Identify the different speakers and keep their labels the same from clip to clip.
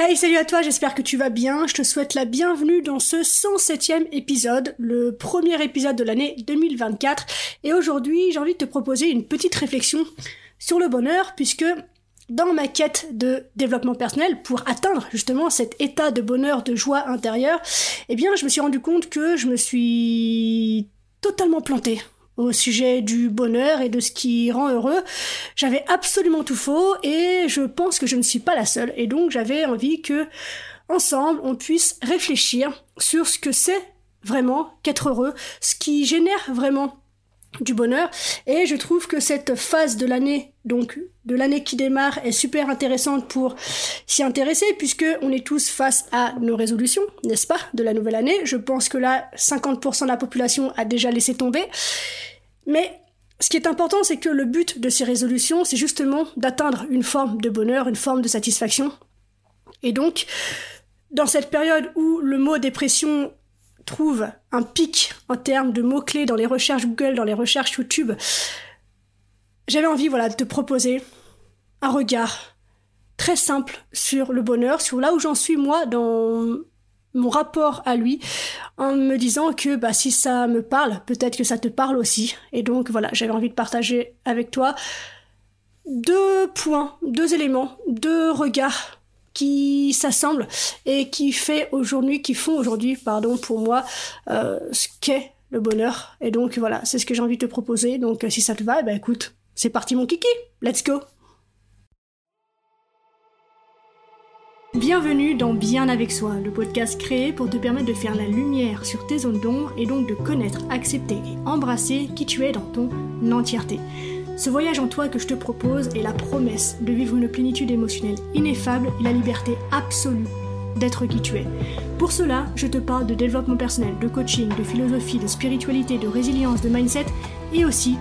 Speaker 1: Hey, salut à toi, j'espère que tu vas bien. Je te souhaite la bienvenue dans ce 107e épisode, le premier épisode de l'année 2024. Et aujourd'hui, j'ai envie de te proposer une petite réflexion sur le bonheur, puisque dans ma quête de développement personnel pour atteindre justement cet état de bonheur, de joie intérieure, eh bien, je me suis rendu compte que je me suis totalement planté au sujet du bonheur et de ce qui rend heureux. J'avais absolument tout faux et je pense que je ne suis pas la seule. Et donc j'avais envie que ensemble on puisse réfléchir sur ce que c'est vraiment qu'être heureux, ce qui génère vraiment du bonheur. Et je trouve que cette phase de l'année donc de l'année qui démarre est super intéressante pour s'y intéresser puisque on est tous face à nos résolutions n'est-ce pas de la nouvelle année. Je pense que là 50% de la population a déjà laissé tomber. Mais ce qui est important c'est que le but de ces résolutions c'est justement d'atteindre une forme de bonheur une forme de satisfaction. Et donc dans cette période où le mot dépression trouve un pic en termes de mots-clés dans les recherches Google, dans les recherches YouTube, j'avais envie voilà, de te proposer un regard très simple sur le bonheur, sur là où j'en suis moi dans mon rapport à lui, en me disant que bah, si ça me parle, peut-être que ça te parle aussi. Et donc voilà, j'avais envie de partager avec toi deux points, deux éléments, deux regards qui s'assemblent et qui fait aujourd'hui, qui font aujourd'hui, pardon, pour moi, euh, ce qu'est le bonheur. Et donc voilà, c'est ce que j'ai envie de te proposer. Donc si ça te va, eh ben écoute, c'est parti mon kiki, let's go. Bienvenue dans Bien avec soi, le podcast créé pour te permettre de faire la lumière sur tes zones d'ombre et donc de connaître, accepter et embrasser qui tu es dans ton entièreté. Ce voyage en toi que je te propose est la promesse de vivre une plénitude émotionnelle ineffable et la liberté absolue d'être qui tu es. Pour cela, je te parle de développement personnel, de coaching, de philosophie, de spiritualité, de résilience, de mindset et aussi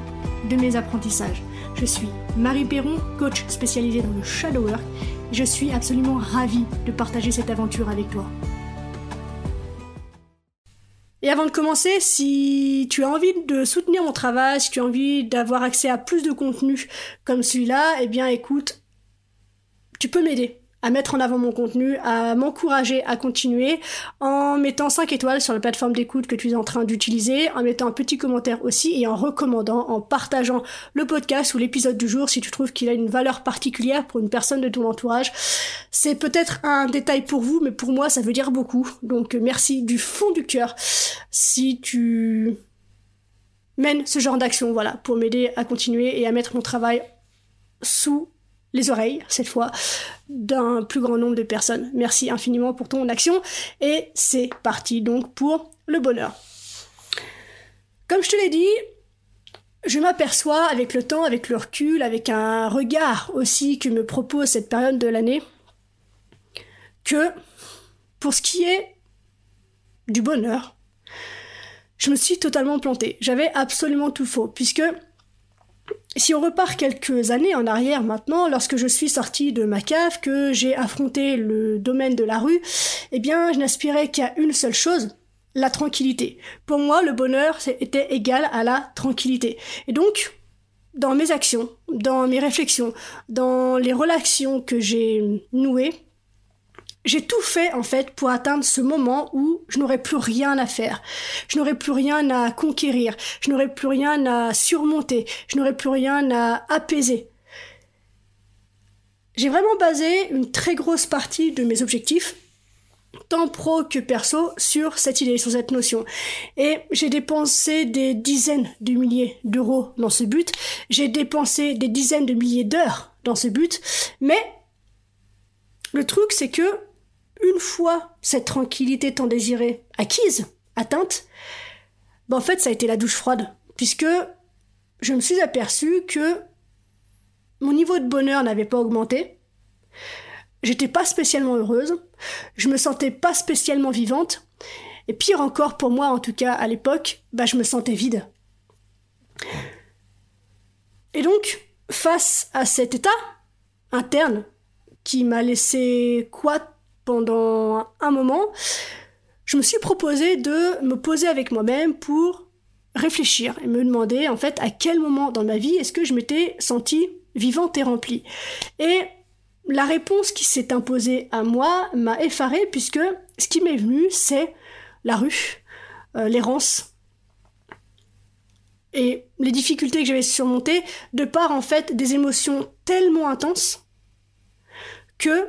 Speaker 1: de mes apprentissages. Je suis Marie Perron, coach spécialisée dans le shadow work. Je suis absolument ravie de partager cette aventure avec toi. Et avant de commencer, si tu as envie de soutenir mon travail, si tu as envie d'avoir accès à plus de contenu comme celui-là, eh bien écoute, tu peux m'aider à mettre en avant mon contenu, à m'encourager à continuer en mettant 5 étoiles sur la plateforme d'écoute que tu es en train d'utiliser, en mettant un petit commentaire aussi et en recommandant, en partageant le podcast ou l'épisode du jour si tu trouves qu'il a une valeur particulière pour une personne de ton entourage. C'est peut-être un détail pour vous, mais pour moi ça veut dire beaucoup. Donc merci du fond du cœur si tu mènes ce genre d'action, voilà, pour m'aider à continuer et à mettre mon travail sous les oreilles, cette fois, d'un plus grand nombre de personnes. Merci infiniment pour ton action. Et c'est parti donc pour le bonheur. Comme je te l'ai dit, je m'aperçois avec le temps, avec le recul, avec un regard aussi que me propose cette période de l'année, que pour ce qui est du bonheur, je me suis totalement plantée. J'avais absolument tout faux, puisque si on repart quelques années en arrière maintenant, lorsque je suis sortie de ma cave, que j'ai affronté le domaine de la rue, eh bien, je n'aspirais qu'à une seule chose, la tranquillité. Pour moi, le bonheur était égal à la tranquillité. Et donc, dans mes actions, dans mes réflexions, dans les relations que j'ai nouées, j'ai tout fait en fait pour atteindre ce moment où je n'aurais plus rien à faire. Je n'aurais plus rien à conquérir. Je n'aurais plus rien à surmonter. Je n'aurais plus rien à apaiser. J'ai vraiment basé une très grosse partie de mes objectifs, tant pro que perso, sur cette idée, sur cette notion. Et j'ai dépensé des dizaines de milliers d'euros dans ce but. J'ai dépensé des dizaines de milliers d'heures dans ce but. Mais le truc, c'est que une fois cette tranquillité tant désirée acquise, atteinte, ben en fait ça a été la douche froide, puisque je me suis aperçu que mon niveau de bonheur n'avait pas augmenté, j'étais pas spécialement heureuse, je me sentais pas spécialement vivante, et pire encore pour moi en tout cas à l'époque, bah je me sentais vide. Et donc, face à cet état interne qui m'a laissé quoi pendant un moment, je me suis proposé de me poser avec moi-même pour réfléchir et me demander en fait à quel moment dans ma vie est-ce que je m'étais sentie vivante et remplie. Et la réponse qui s'est imposée à moi m'a effarée puisque ce qui m'est venu, c'est la rue, euh, l'errance et les difficultés que j'avais surmontées de par en fait des émotions tellement intenses que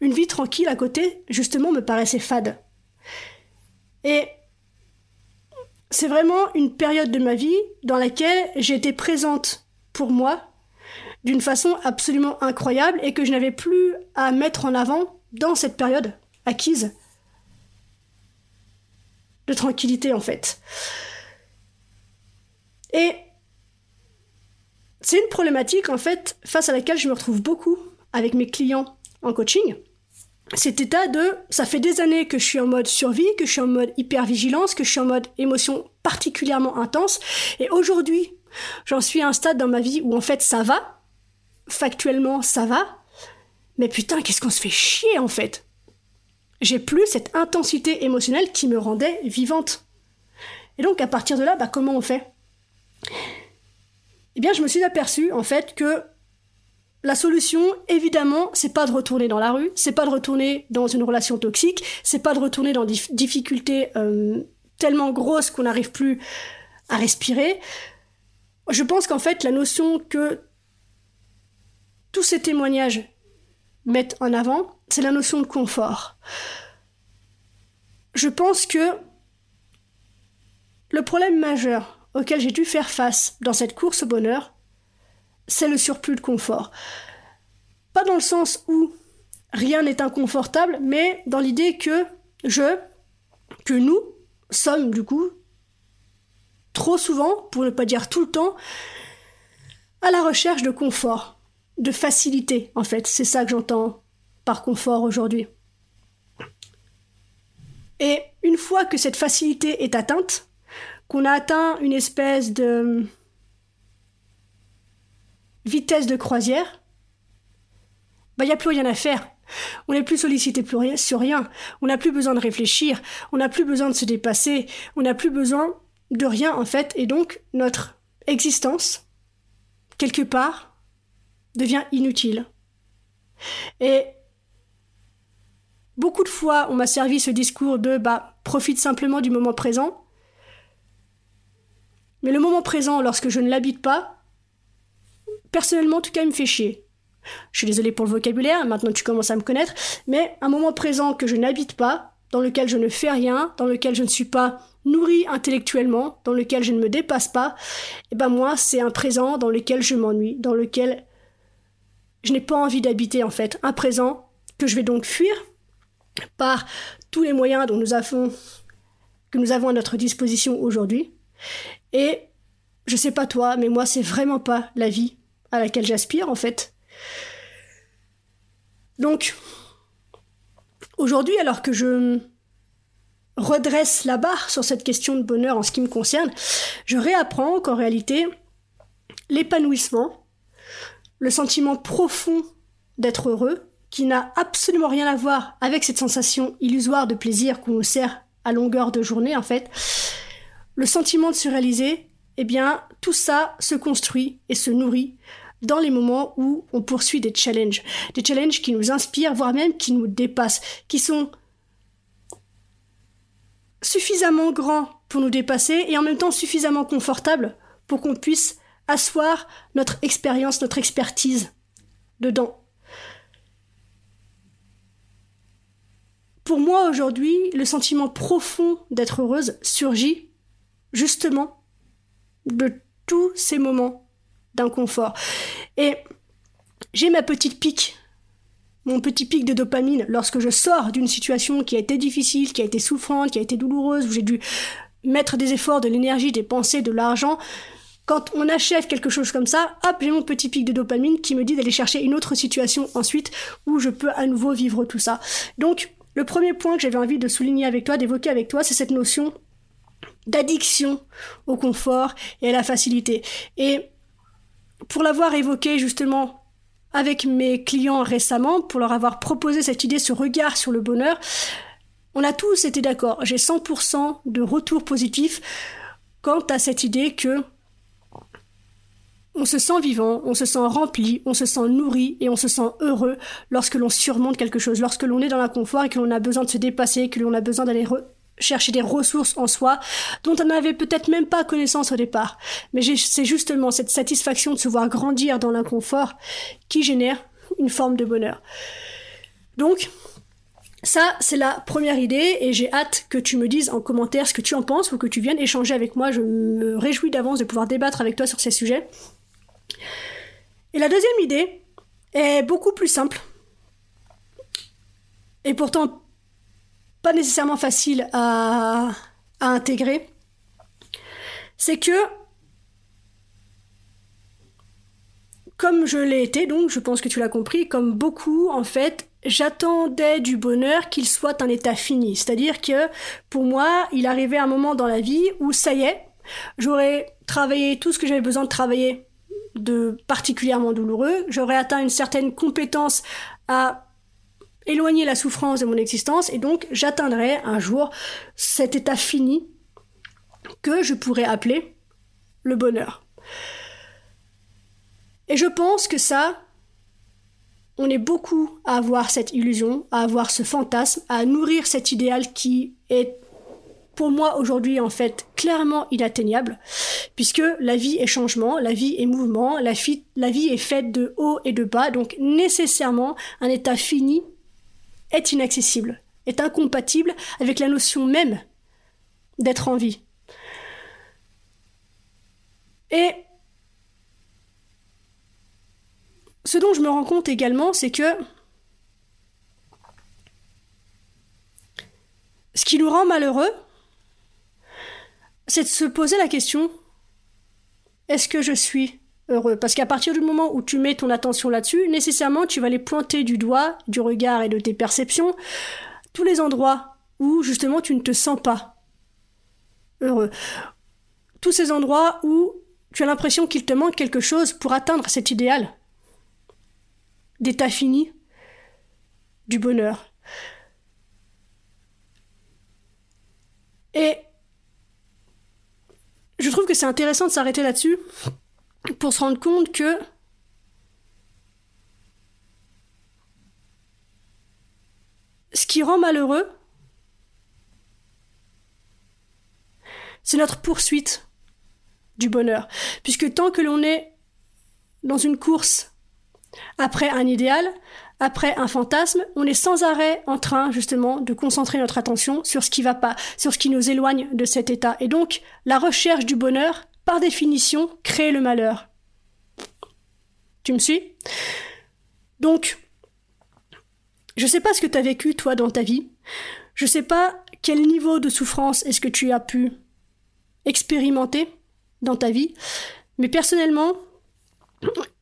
Speaker 1: une vie tranquille à côté justement me paraissait fade. Et c'est vraiment une période de ma vie dans laquelle été présente pour moi d'une façon absolument incroyable et que je n'avais plus à mettre en avant dans cette période acquise de tranquillité en fait. Et c'est une problématique en fait face à laquelle je me retrouve beaucoup avec mes clients en coaching. Cet état de ça fait des années que je suis en mode survie, que je suis en mode hypervigilance, que je suis en mode émotion particulièrement intense et aujourd'hui, j'en suis à un stade dans ma vie où en fait ça va, factuellement ça va, mais putain, qu'est-ce qu'on se fait chier en fait? J'ai plus cette intensité émotionnelle qui me rendait vivante. Et donc à partir de là, bah, comment on fait? Eh bien, je me suis aperçu en fait que la solution, évidemment, c'est pas de retourner dans la rue, c'est pas de retourner dans une relation toxique, c'est pas de retourner dans des difficultés euh, tellement grosses qu'on n'arrive plus à respirer. Je pense qu'en fait, la notion que tous ces témoignages mettent en avant, c'est la notion de confort. Je pense que le problème majeur auquel j'ai dû faire face dans cette course au bonheur, c'est le surplus de confort. Pas dans le sens où rien n'est inconfortable, mais dans l'idée que je, que nous sommes du coup trop souvent, pour ne pas dire tout le temps, à la recherche de confort, de facilité en fait. C'est ça que j'entends par confort aujourd'hui. Et une fois que cette facilité est atteinte, qu'on a atteint une espèce de vitesse de croisière, bah il n'y a plus rien à faire. On n'est plus sollicité plus sur rien. On n'a plus besoin de réfléchir. On n'a plus besoin de se dépasser. On n'a plus besoin de rien en fait. Et donc notre existence, quelque part, devient inutile. Et beaucoup de fois, on m'a servi ce discours de bah profite simplement du moment présent. Mais le moment présent, lorsque je ne l'habite pas, personnellement, en tout cas, il me fait chier. Je suis désolée pour le vocabulaire, maintenant tu commences à me connaître, mais un moment présent que je n'habite pas, dans lequel je ne fais rien, dans lequel je ne suis pas nourri intellectuellement, dans lequel je ne me dépasse pas, et eh ben moi, c'est un présent dans lequel je m'ennuie, dans lequel je n'ai pas envie d'habiter en fait. Un présent que je vais donc fuir par tous les moyens dont nous avons, que nous avons à notre disposition aujourd'hui. Et je sais pas toi, mais moi, c'est vraiment pas la vie à laquelle j'aspire en fait. Donc, aujourd'hui, alors que je redresse la barre sur cette question de bonheur en ce qui me concerne, je réapprends qu'en réalité, l'épanouissement, le sentiment profond d'être heureux, qui n'a absolument rien à voir avec cette sensation illusoire de plaisir qu'on nous sert à longueur de journée en fait, le sentiment de se réaliser, eh bien, tout ça se construit et se nourrit dans les moments où on poursuit des challenges. Des challenges qui nous inspirent, voire même qui nous dépassent, qui sont suffisamment grands pour nous dépasser et en même temps suffisamment confortables pour qu'on puisse asseoir notre expérience, notre expertise dedans. Pour moi aujourd'hui, le sentiment profond d'être heureuse surgit justement de tous ces moments d'inconfort. Et j'ai ma petite pique, mon petit pic de dopamine lorsque je sors d'une situation qui a été difficile, qui a été souffrante, qui a été douloureuse, où j'ai dû mettre des efforts, de l'énergie, des pensées, de l'argent. Quand on achève quelque chose comme ça, hop, j'ai mon petit pic de dopamine qui me dit d'aller chercher une autre situation ensuite où je peux à nouveau vivre tout ça. Donc, le premier point que j'avais envie de souligner avec toi, d'évoquer avec toi, c'est cette notion d'addiction au confort et à la facilité. Et pour l'avoir évoqué justement avec mes clients récemment, pour leur avoir proposé cette idée, ce regard sur le bonheur, on a tous été d'accord. J'ai 100% de retour positif quant à cette idée que On se sent vivant, on se sent rempli, on se sent nourri et on se sent heureux lorsque l'on surmonte quelque chose, lorsque l'on est dans l'inconfort et que l'on a besoin de se dépasser, que l'on a besoin d'aller chercher des ressources en soi dont on n'avait peut-être même pas connaissance au départ. Mais c'est justement cette satisfaction de se voir grandir dans l'inconfort qui génère une forme de bonheur. Donc, ça, c'est la première idée et j'ai hâte que tu me dises en commentaire ce que tu en penses ou que tu viennes échanger avec moi. Je me réjouis d'avance de pouvoir débattre avec toi sur ces sujets. Et la deuxième idée est beaucoup plus simple et pourtant nécessairement facile à, à intégrer. C'est que comme je l'ai été, donc je pense que tu l'as compris, comme beaucoup en fait, j'attendais du bonheur qu'il soit un état fini. C'est-à-dire que pour moi, il arrivait un moment dans la vie où ça y est, j'aurais travaillé tout ce que j'avais besoin de travailler de particulièrement douloureux, j'aurais atteint une certaine compétence à éloigner la souffrance de mon existence et donc j'atteindrai un jour cet état fini que je pourrais appeler le bonheur. Et je pense que ça, on est beaucoup à avoir cette illusion, à avoir ce fantasme, à nourrir cet idéal qui est pour moi aujourd'hui en fait clairement inatteignable, puisque la vie est changement, la vie est mouvement, la, la vie est faite de haut et de bas, donc nécessairement un état fini est inaccessible, est incompatible avec la notion même d'être en vie. Et ce dont je me rends compte également, c'est que ce qui nous rend malheureux, c'est de se poser la question est-ce que je suis heureux Parce qu'à partir du moment où tu mets ton attention là-dessus, nécessairement tu vas les pointer du doigt, du regard et de tes perceptions, tous les endroits où justement tu ne te sens pas heureux. Tous ces endroits où tu as l'impression qu'il te manque quelque chose pour atteindre cet idéal d'état fini, du bonheur. Et je trouve que c'est intéressant de s'arrêter là-dessus pour se rendre compte que ce qui rend malheureux, c'est notre poursuite du bonheur. Puisque tant que l'on est dans une course après un idéal, après un fantasme, on est sans arrêt en train justement de concentrer notre attention sur ce qui va pas, sur ce qui nous éloigne de cet état. Et donc, la recherche du bonheur, par définition, crée le malheur. Tu me suis? Donc, je sais pas ce que tu as vécu toi dans ta vie. Je sais pas quel niveau de souffrance est-ce que tu as pu expérimenter dans ta vie, mais personnellement,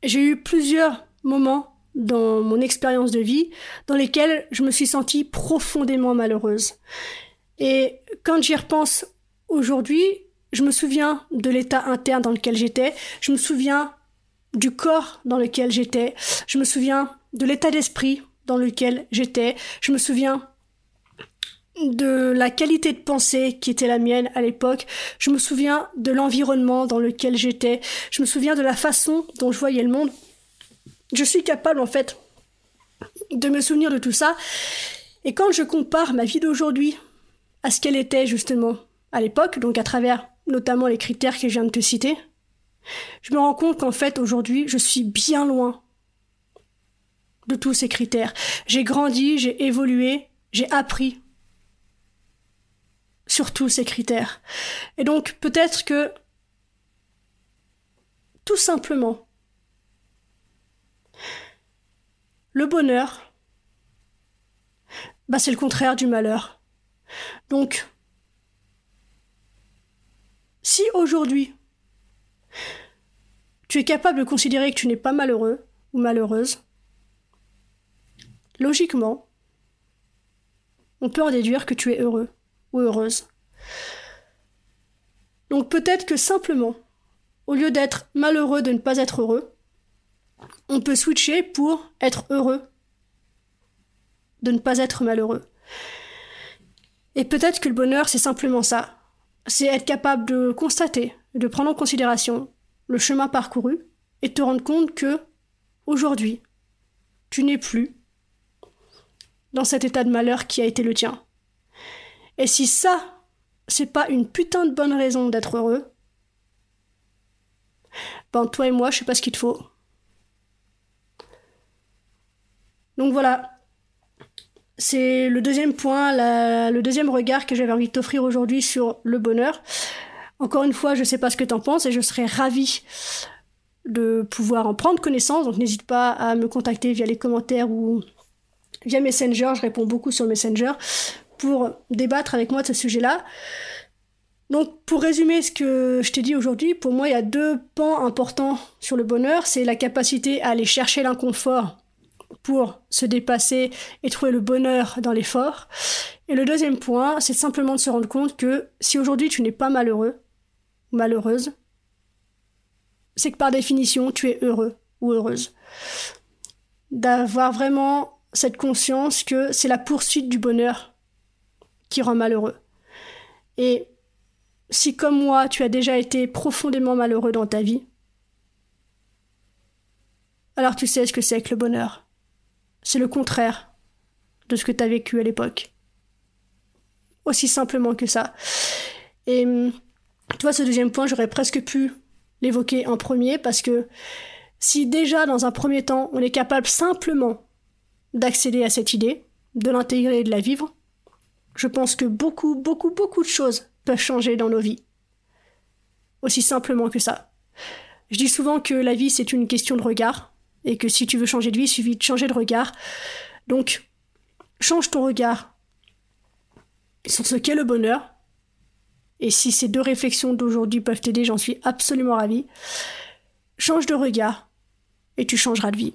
Speaker 1: j'ai eu plusieurs moments dans mon expérience de vie dans lesquels je me suis sentie profondément malheureuse. Et quand j'y repense aujourd'hui, je me souviens de l'état interne dans lequel j'étais, je me souviens du corps dans lequel j'étais, je me souviens de l'état d'esprit dans lequel j'étais, je me souviens de la qualité de pensée qui était la mienne à l'époque, je me souviens de l'environnement dans lequel j'étais, je me souviens de la façon dont je voyais le monde. Je suis capable en fait de me souvenir de tout ça. Et quand je compare ma vie d'aujourd'hui à ce qu'elle était justement à l'époque, donc à travers notamment les critères que je viens de te citer, je me rends compte qu'en fait aujourd'hui je suis bien loin de tous ces critères. J'ai grandi, j'ai évolué, j'ai appris sur tous ces critères. Et donc peut-être que tout simplement Le bonheur, bah c'est le contraire du malheur. Donc, si aujourd'hui tu es capable de considérer que tu n'es pas malheureux ou malheureuse, logiquement, on peut en déduire que tu es heureux ou heureuse. Donc peut-être que simplement, au lieu d'être malheureux de ne pas être heureux, on peut switcher pour être heureux, de ne pas être malheureux. Et peut-être que le bonheur, c'est simplement ça. C'est être capable de constater, de prendre en considération le chemin parcouru, et te rendre compte que aujourd'hui, tu n'es plus dans cet état de malheur qui a été le tien. Et si ça, c'est pas une putain de bonne raison d'être heureux, ben toi et moi, je sais pas ce qu'il te faut. Donc voilà, c'est le deuxième point, le deuxième regard que j'avais envie de t'offrir aujourd'hui sur le bonheur. Encore une fois, je sais pas ce que t'en penses et je serais ravie de pouvoir en prendre connaissance. Donc n'hésite pas à me contacter via les commentaires ou via Messenger. Je réponds beaucoup sur Messenger pour débattre avec moi de ce sujet-là. Donc pour résumer ce que je t'ai dit aujourd'hui, pour moi il y a deux pans importants sur le bonheur. C'est la capacité à aller chercher l'inconfort pour se dépasser et trouver le bonheur dans l'effort. Et le deuxième point, c'est simplement de se rendre compte que si aujourd'hui tu n'es pas malheureux, malheureuse, c'est que par définition, tu es heureux ou heureuse. D'avoir vraiment cette conscience que c'est la poursuite du bonheur qui rend malheureux. Et si comme moi, tu as déjà été profondément malheureux dans ta vie, alors tu sais ce que c'est que le bonheur. C'est le contraire de ce que tu as vécu à l'époque. Aussi simplement que ça. Et tu vois, ce deuxième point, j'aurais presque pu l'évoquer en premier parce que si déjà dans un premier temps on est capable simplement d'accéder à cette idée, de l'intégrer et de la vivre, je pense que beaucoup, beaucoup, beaucoup de choses peuvent changer dans nos vies. Aussi simplement que ça. Je dis souvent que la vie c'est une question de regard et que si tu veux changer de vie, il suffit de changer de regard. Donc, change ton regard sur ce qu'est le bonheur et si ces deux réflexions d'aujourd'hui peuvent t'aider, j'en suis absolument ravie. Change de regard et tu changeras de vie.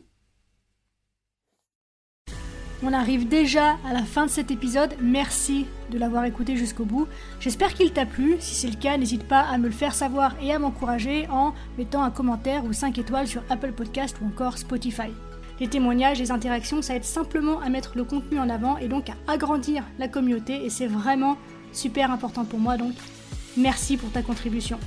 Speaker 1: On arrive déjà à la fin de cet épisode. Merci de l'avoir écouté jusqu'au bout. J'espère qu'il t'a plu. Si c'est le cas, n'hésite pas à me le faire savoir et à m'encourager en mettant un commentaire ou 5 étoiles sur Apple Podcast ou encore Spotify. Les témoignages, les interactions, ça aide simplement à mettre le contenu en avant et donc à agrandir la communauté et c'est vraiment super important pour moi, donc merci pour ta contribution.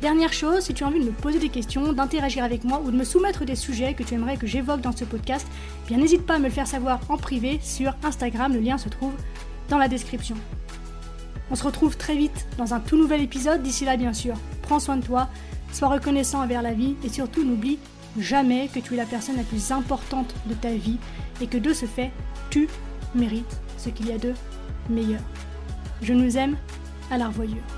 Speaker 1: Dernière chose, si tu as envie de me poser des questions, d'interagir avec moi ou de me soumettre des sujets que tu aimerais que j'évoque dans ce podcast, eh bien n'hésite pas à me le faire savoir en privé sur Instagram, le lien se trouve dans la description. On se retrouve très vite dans un tout nouvel épisode, d'ici là bien sûr, prends soin de toi, sois reconnaissant envers la vie et surtout n'oublie jamais que tu es la personne la plus importante de ta vie et que de ce fait, tu mérites ce qu'il y a de meilleur. Je nous aime à la revoyure.